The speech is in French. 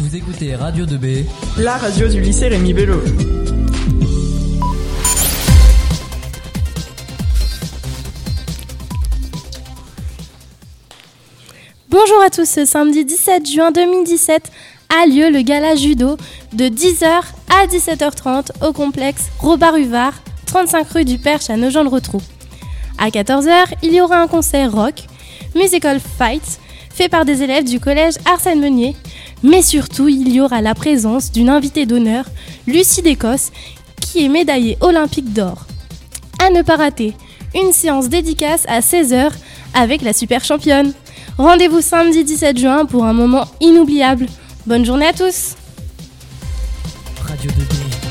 Vous écoutez Radio 2B, la radio du lycée Rémi Bello. Bonjour à tous, ce samedi 17 juin 2017 a lieu le gala judo de 10h à 17h30 au complexe Robert Huvard, 35 rue du Perche à Nogent-le-Rotrou. À 14h, il y aura un concert rock, musical fight, fait par des élèves du collège Arsène Meunier, mais surtout il y aura la présence d'une invitée d'honneur, Lucie d'Écosse, qui est médaillée olympique d'or. À ne pas rater, une séance dédicace à 16h avec la super championne. Rendez-vous samedi 17 juin pour un moment inoubliable. Bonne journée à tous Radio 2B.